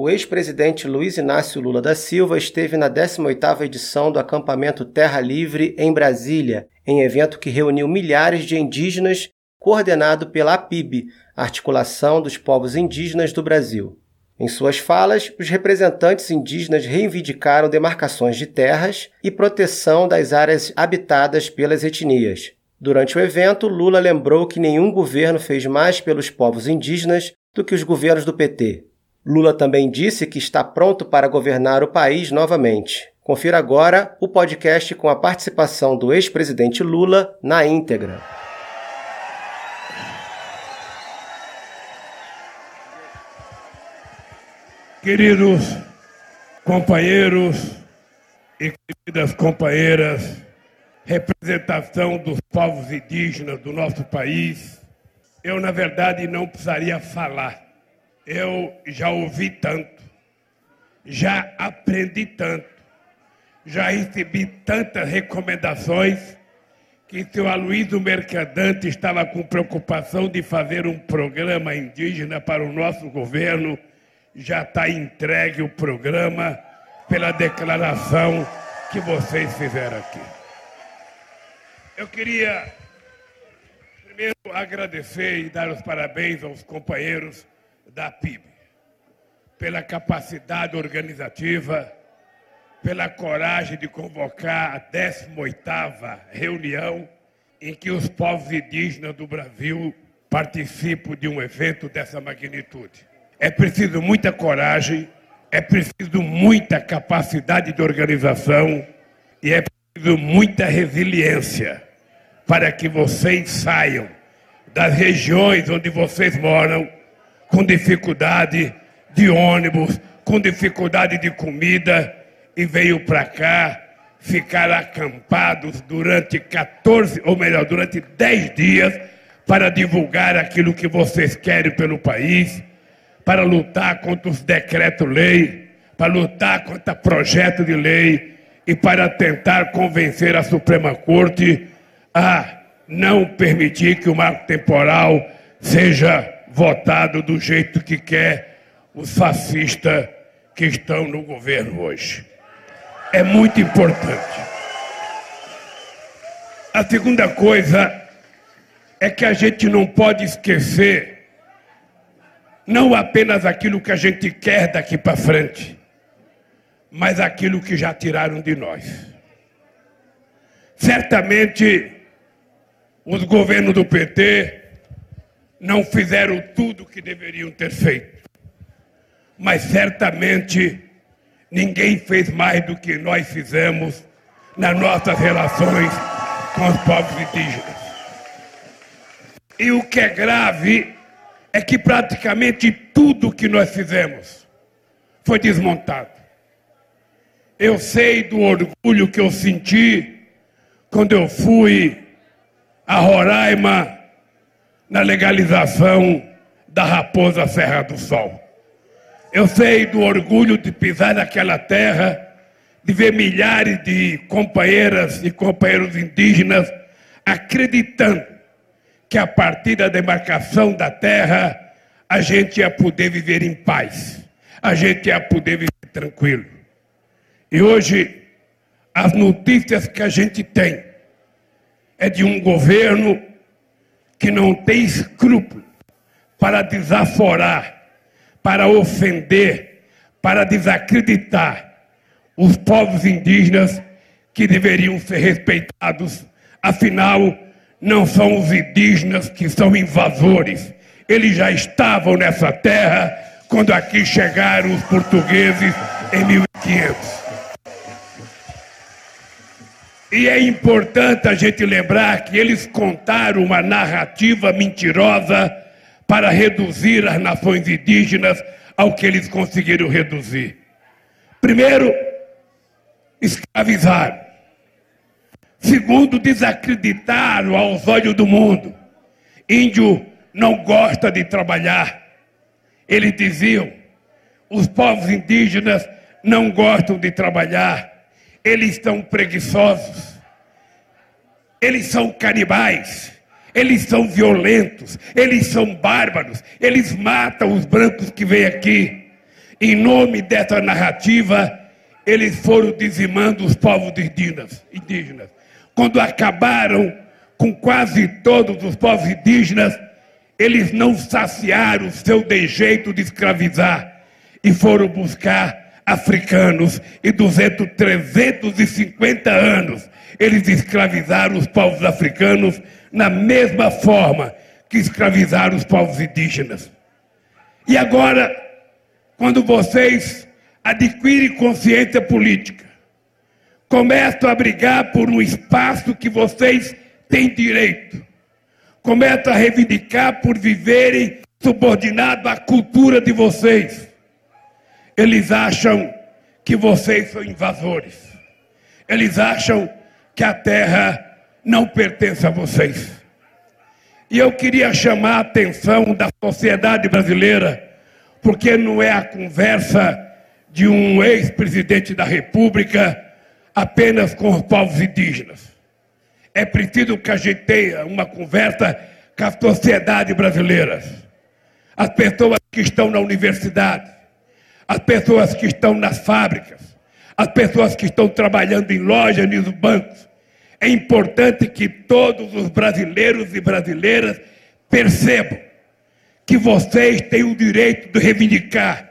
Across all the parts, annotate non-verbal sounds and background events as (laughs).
o ex-presidente Luiz Inácio Lula da Silva esteve na 18ª edição do acampamento Terra Livre em Brasília, em evento que reuniu milhares de indígenas, coordenado pela APIB, Articulação dos Povos Indígenas do Brasil. Em suas falas, os representantes indígenas reivindicaram demarcações de terras e proteção das áreas habitadas pelas etnias. Durante o evento, Lula lembrou que nenhum governo fez mais pelos povos indígenas do que os governos do PT. Lula também disse que está pronto para governar o país novamente. Confira agora o podcast com a participação do ex-presidente Lula na íntegra. Queridos companheiros e queridas companheiras, representação dos povos indígenas do nosso país, eu, na verdade, não precisaria falar eu já ouvi tanto, já aprendi tanto, já recebi tantas recomendações que seu Aloysio Mercadante estava com preocupação de fazer um programa indígena para o nosso governo, já está entregue o programa pela declaração que vocês fizeram aqui. Eu queria primeiro agradecer e dar os parabéns aos companheiros da PIB, pela capacidade organizativa, pela coragem de convocar a 18ª reunião em que os povos indígenas do Brasil participam de um evento dessa magnitude. É preciso muita coragem, é preciso muita capacidade de organização e é preciso muita resiliência para que vocês saiam das regiões onde vocês moram com dificuldade de ônibus, com dificuldade de comida e veio para cá ficar acampados durante 14, ou melhor, durante 10 dias para divulgar aquilo que vocês querem pelo país, para lutar contra os decretos-lei, para lutar contra projeto de lei e para tentar convencer a Suprema Corte a não permitir que o marco temporal seja votado do jeito que quer os fascistas que estão no governo hoje. É muito importante. A segunda coisa é que a gente não pode esquecer não apenas aquilo que a gente quer daqui para frente, mas aquilo que já tiraram de nós. Certamente, os governos do PT não fizeram tudo o que deveriam ter feito. Mas certamente ninguém fez mais do que nós fizemos nas nossas relações com os povos indígenas. E o que é grave é que praticamente tudo que nós fizemos foi desmontado. Eu sei do orgulho que eu senti quando eu fui a Roraima na legalização da Raposa Serra do Sol. Eu sei do orgulho de pisar naquela terra, de ver milhares de companheiras e companheiros indígenas acreditando que a partir da demarcação da terra a gente ia poder viver em paz, a gente ia poder viver tranquilo. E hoje, as notícias que a gente tem é de um governo que não tem escrúpulo para desaforar, para ofender, para desacreditar os povos indígenas que deveriam ser respeitados. Afinal, não são os indígenas que são invasores. Eles já estavam nessa terra quando aqui chegaram os portugueses em 1500. E é importante a gente lembrar que eles contaram uma narrativa mentirosa para reduzir as nações indígenas ao que eles conseguiram reduzir. Primeiro, escravizaram. Segundo, desacreditaram aos olhos do mundo. Índio não gosta de trabalhar. Eles diziam: os povos indígenas não gostam de trabalhar eles estão preguiçosos, eles são canibais, eles são violentos, eles são bárbaros, eles matam os brancos que vêm aqui. em nome dessa narrativa, eles foram dizimando os povos indígenas. indígenas. Quando acabaram com quase todos os povos indígenas, eles não saciaram o seu dejeito de escravizar e foram buscar africanos. E durante 350 anos, eles escravizaram os povos africanos na mesma forma que escravizaram os povos indígenas. E agora, quando vocês adquirem consciência política, começam a brigar por um espaço que vocês têm direito, começam a reivindicar por viverem subordinados à cultura de vocês. Eles acham que vocês são invasores. Eles acham que a terra não pertence a vocês. E eu queria chamar a atenção da sociedade brasileira, porque não é a conversa de um ex-presidente da República apenas com os povos indígenas. É preciso que a gente tenha uma conversa com a sociedade brasileira. As pessoas que estão na universidade, as pessoas que estão nas fábricas, as pessoas que estão trabalhando em lojas nos bancos, é importante que todos os brasileiros e brasileiras percebam que vocês têm o direito de reivindicar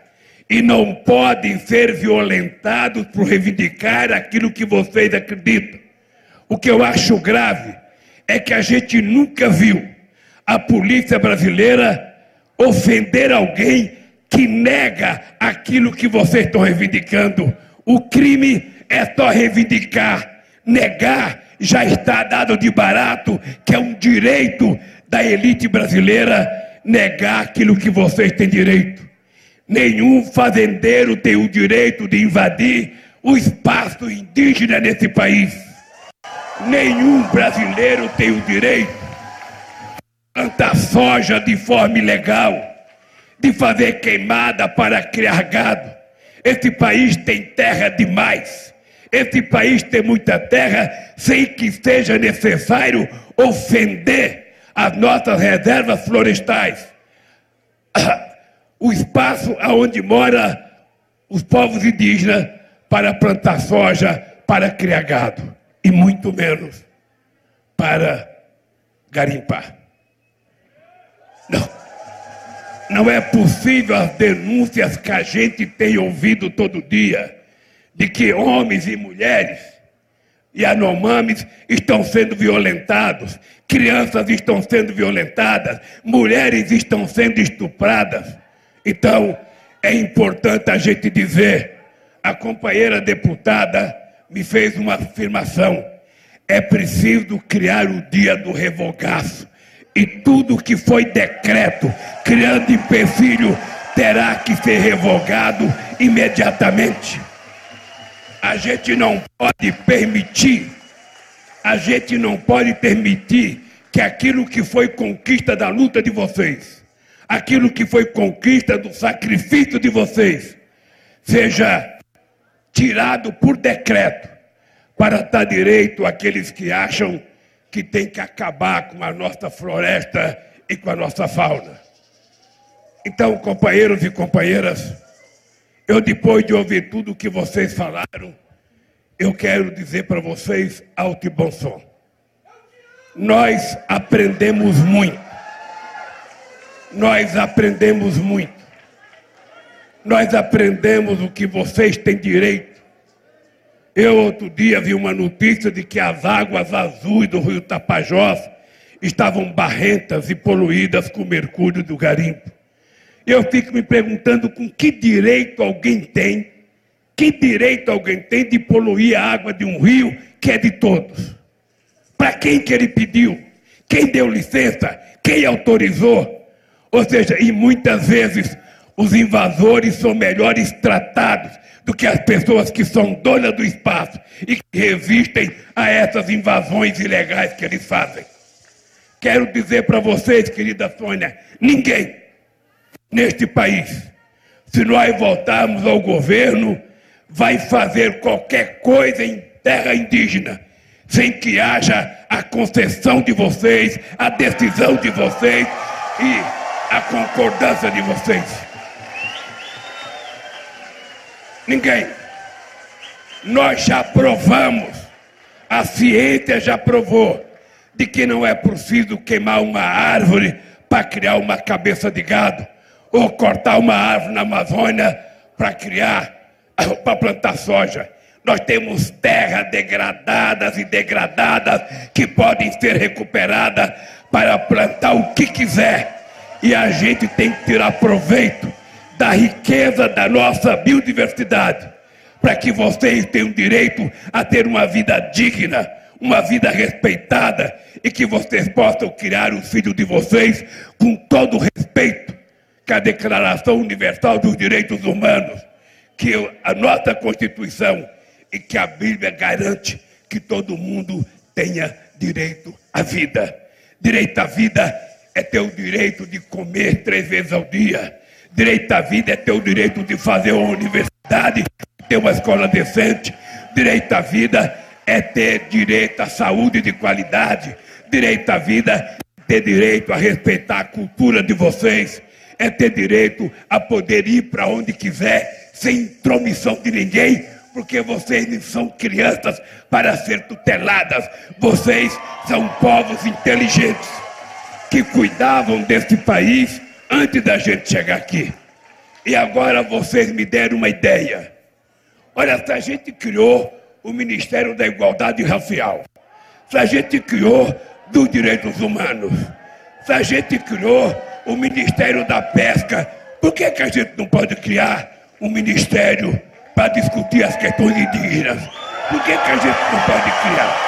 e não podem ser violentados por reivindicar aquilo que vocês acreditam. O que eu acho grave é que a gente nunca viu a polícia brasileira ofender alguém que nega aquilo que vocês estão reivindicando. O crime é só reivindicar, negar já está dado de barato, que é um direito da elite brasileira negar aquilo que vocês têm direito. Nenhum fazendeiro tem o direito de invadir o espaço indígena nesse país. Nenhum brasileiro tem o direito de plantar soja de forma ilegal, de fazer queimada para criar gado. Esse país tem terra demais. Esse país tem muita terra sem que seja necessário ofender as nossas reservas florestais. (coughs) O espaço aonde mora os povos indígenas para plantar soja, para criar gado, e muito menos para garimpar. Não. Não é possível as denúncias que a gente tem ouvido todo dia de que homens e mulheres e anomames estão sendo violentados, crianças estão sendo violentadas, mulheres estão sendo estupradas. Então, é importante a gente dizer: a companheira deputada me fez uma afirmação. É preciso criar o dia do revogaço. E tudo que foi decreto, criando empecilho, terá que ser revogado imediatamente. A gente não pode permitir, a gente não pode permitir que aquilo que foi conquista da luta de vocês, aquilo que foi conquista do sacrifício de vocês, seja tirado por decreto para dar direito àqueles que acham que tem que acabar com a nossa floresta e com a nossa fauna. Então, companheiros e companheiras, eu, depois de ouvir tudo o que vocês falaram, eu quero dizer para vocês alto e bom som. Nós aprendemos muito. Nós aprendemos muito. Nós aprendemos o que vocês têm direito. Eu, outro dia, vi uma notícia de que as águas azuis do rio Tapajós estavam barrentas e poluídas com mercúrio do garimpo. Eu fico me perguntando com que direito alguém tem, que direito alguém tem de poluir a água de um rio que é de todos? Para quem que ele pediu? Quem deu licença? Quem autorizou? Ou seja, e muitas vezes os invasores são melhores tratados do que as pessoas que são donas do espaço e que resistem a essas invasões ilegais que eles fazem. Quero dizer para vocês, querida Sônia, ninguém neste país, se nós voltarmos ao governo, vai fazer qualquer coisa em terra indígena, sem que haja a concessão de vocês, a decisão de vocês e a concordância de vocês. Ninguém. Nós já provamos, a ciência já provou, de que não é preciso queimar uma árvore para criar uma cabeça de gado, ou cortar uma árvore na Amazônia para criar, (laughs) para plantar soja. Nós temos terras degradadas e degradadas que podem ser recuperadas para plantar o que quiser. E a gente tem que tirar proveito da riqueza da nossa biodiversidade, para que vocês tenham direito a ter uma vida digna, uma vida respeitada e que vocês possam criar os filhos de vocês com todo o respeito que a Declaração Universal dos Direitos Humanos, que a nossa Constituição e que a Bíblia garante que todo mundo tenha direito à vida. Direito à vida é ter o direito de comer três vezes ao dia. Direito à vida é ter o direito de fazer uma universidade, ter uma escola decente. Direito à vida é ter direito à saúde de qualidade. Direito à vida é ter direito a respeitar a cultura de vocês. É ter direito a poder ir para onde quiser, sem intromissão de ninguém, porque vocês não são crianças para ser tuteladas, vocês são povos inteligentes que cuidavam desse país antes da gente chegar aqui. E agora vocês me deram uma ideia. Olha, se a gente criou o Ministério da Igualdade Racial, se a gente criou dos Direitos Humanos, se a gente criou o Ministério da Pesca, por que, que a gente não pode criar um Ministério para discutir as questões indígenas. Por que, que a gente não pode criar?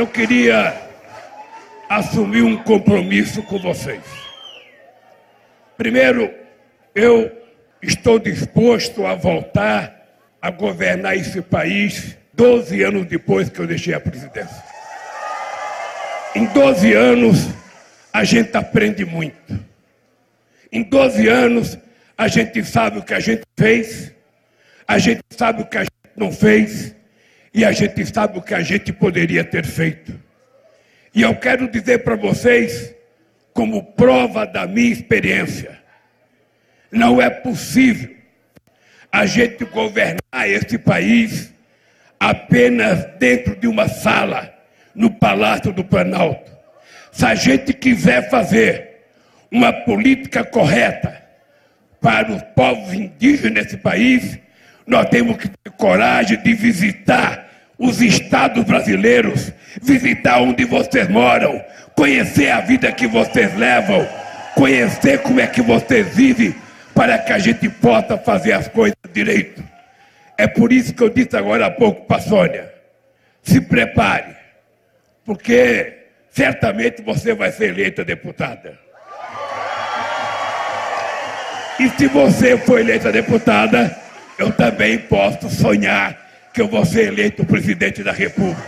Eu queria assumir um compromisso com vocês. Primeiro, eu estou disposto a voltar a governar esse país 12 anos depois que eu deixei a presidência. Em 12 anos, a gente aprende muito. Em 12 anos, a gente sabe o que a gente fez, a gente sabe o que a gente não fez, e a gente sabe o que a gente poderia ter feito. E eu quero dizer para vocês, como prova da minha experiência, não é possível a gente governar esse país apenas dentro de uma sala no Palácio do Planalto. Se a gente quiser fazer uma política correta para os povos indígenas desse país, nós temos que ter coragem de visitar os estados brasileiros, visitar onde vocês moram, conhecer a vida que vocês levam, conhecer como é que vocês vivem, para que a gente possa fazer as coisas direito. É por isso que eu disse agora há pouco para a Sônia: se prepare, porque certamente você vai ser eleita deputada. E se você for eleita deputada, eu também posso sonhar que eu vou ser eleito presidente da República.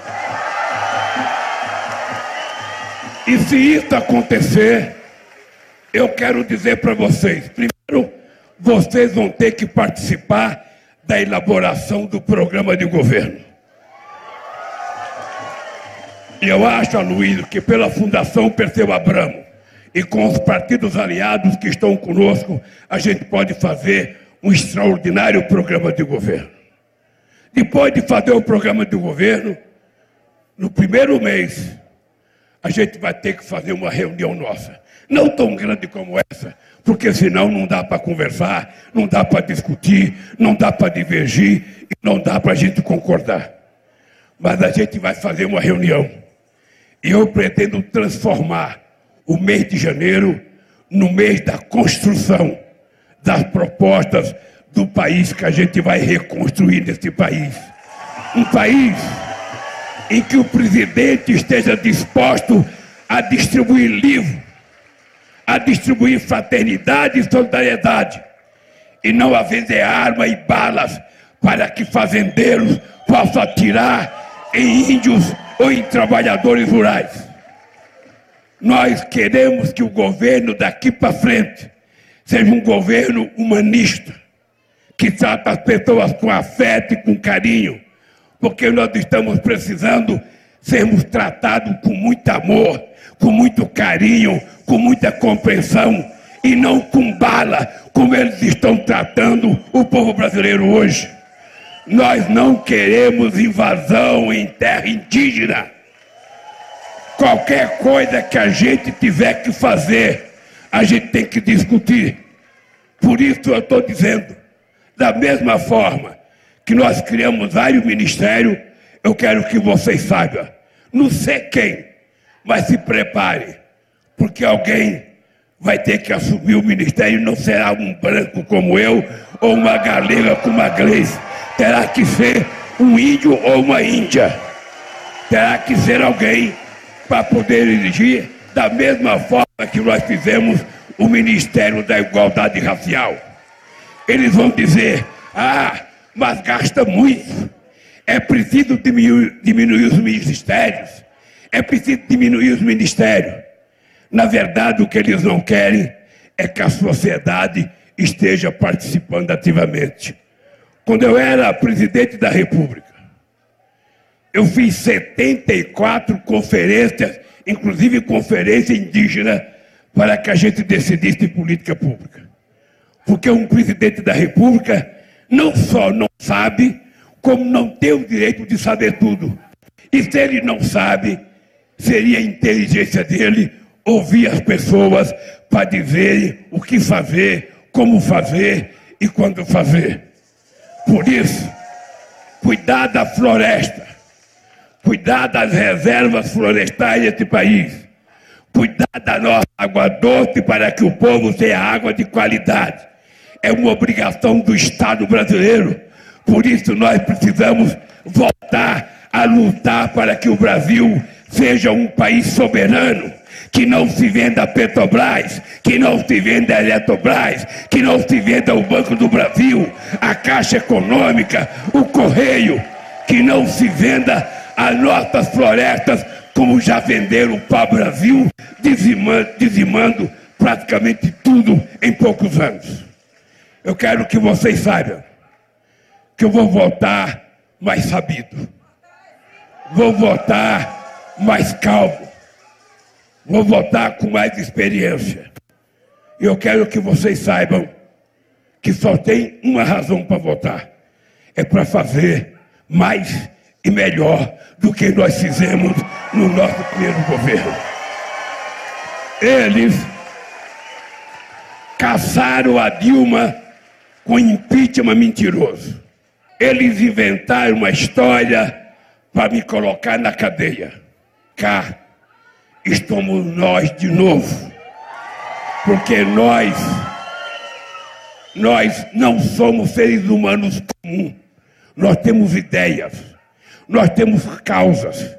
E se isso acontecer, eu quero dizer para vocês: primeiro, vocês vão ter que participar da elaboração do programa de governo. E eu acho, Aloysio, que pela Fundação Perseu Abramo e com os partidos aliados que estão conosco, a gente pode fazer um extraordinário programa de governo. Depois de fazer o programa do governo, no primeiro mês, a gente vai ter que fazer uma reunião nossa. Não tão grande como essa, porque senão não dá para conversar, não dá para discutir, não dá para divergir e não dá para a gente concordar. Mas a gente vai fazer uma reunião. E eu pretendo transformar o mês de janeiro no mês da construção das propostas do país que a gente vai reconstruir nesse país. Um país em que o presidente esteja disposto a distribuir livro, a distribuir fraternidade e solidariedade, e não a vender arma e balas para que fazendeiros possam atirar em índios ou em trabalhadores rurais. Nós queremos que o governo daqui para frente seja um governo humanista, que trata as pessoas com afeto e com carinho, porque nós estamos precisando sermos tratados com muito amor, com muito carinho, com muita compreensão e não com bala, como eles estão tratando o povo brasileiro hoje. Nós não queremos invasão em terra indígena. Qualquer coisa que a gente tiver que fazer, a gente tem que discutir. Por isso eu estou dizendo, da mesma forma que nós criamos vários ministérios, eu quero que vocês saibam, não sei quem, mas se prepare, porque alguém vai ter que assumir o ministério, não será um branco como eu, ou uma galega como a Gleice, terá que ser um índio ou uma índia, terá que ser alguém para poder dirigir da mesma forma que nós fizemos o Ministério da Igualdade Racial. Eles vão dizer: ah, mas gasta muito. É preciso diminuir, diminuir os ministérios. É preciso diminuir os ministérios. Na verdade, o que eles não querem é que a sociedade esteja participando ativamente. Quando eu era presidente da República, eu fiz 74 conferências, inclusive conferência indígena, para que a gente decidisse política pública. Porque um presidente da República não só não sabe, como não tem o direito de saber tudo. E se ele não sabe, seria a inteligência dele ouvir as pessoas para dizerem o que fazer, como fazer e quando fazer. Por isso, cuidar da floresta, cuidar das reservas florestais deste país, cuidar da nossa água doce para que o povo tenha água de qualidade. É uma obrigação do Estado brasileiro. Por isso nós precisamos voltar a lutar para que o Brasil seja um país soberano, que não se venda a Petrobras, que não se venda a Eletrobras, que não se venda o Banco do Brasil, a Caixa Econômica, o Correio, que não se venda as nossas florestas, como já venderam para o Brasil, dizimando, dizimando praticamente tudo em poucos anos. Eu quero que vocês saibam que eu vou votar mais sabido, vou votar mais calmo, vou votar com mais experiência. E eu quero que vocês saibam que só tem uma razão para votar: é para fazer mais e melhor do que nós fizemos no nosso primeiro governo. Eles caçaram a Dilma com impeachment mentiroso. Eles inventaram uma história para me colocar na cadeia. Cá estamos nós de novo. Porque nós, nós não somos seres humanos comuns. Nós temos ideias nós temos causas.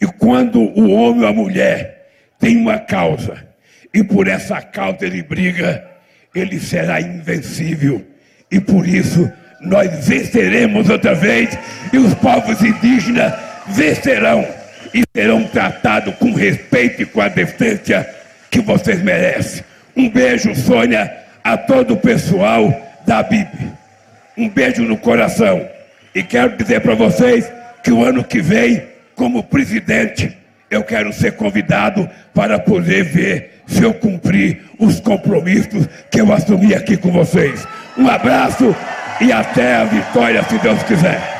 E quando o homem ou a mulher tem uma causa, e por essa causa ele briga, ele será invencível. E por isso nós venceremos outra vez, e os povos indígenas vencerão e serão tratados com respeito e com a decência que vocês merecem. Um beijo, Sônia, a todo o pessoal da BIB. Um beijo no coração. E quero dizer para vocês que o ano que vem, como presidente, eu quero ser convidado para poder ver se eu cumprir os compromissos que eu assumi aqui com vocês. Um abraço e até a vitória, se Deus quiser.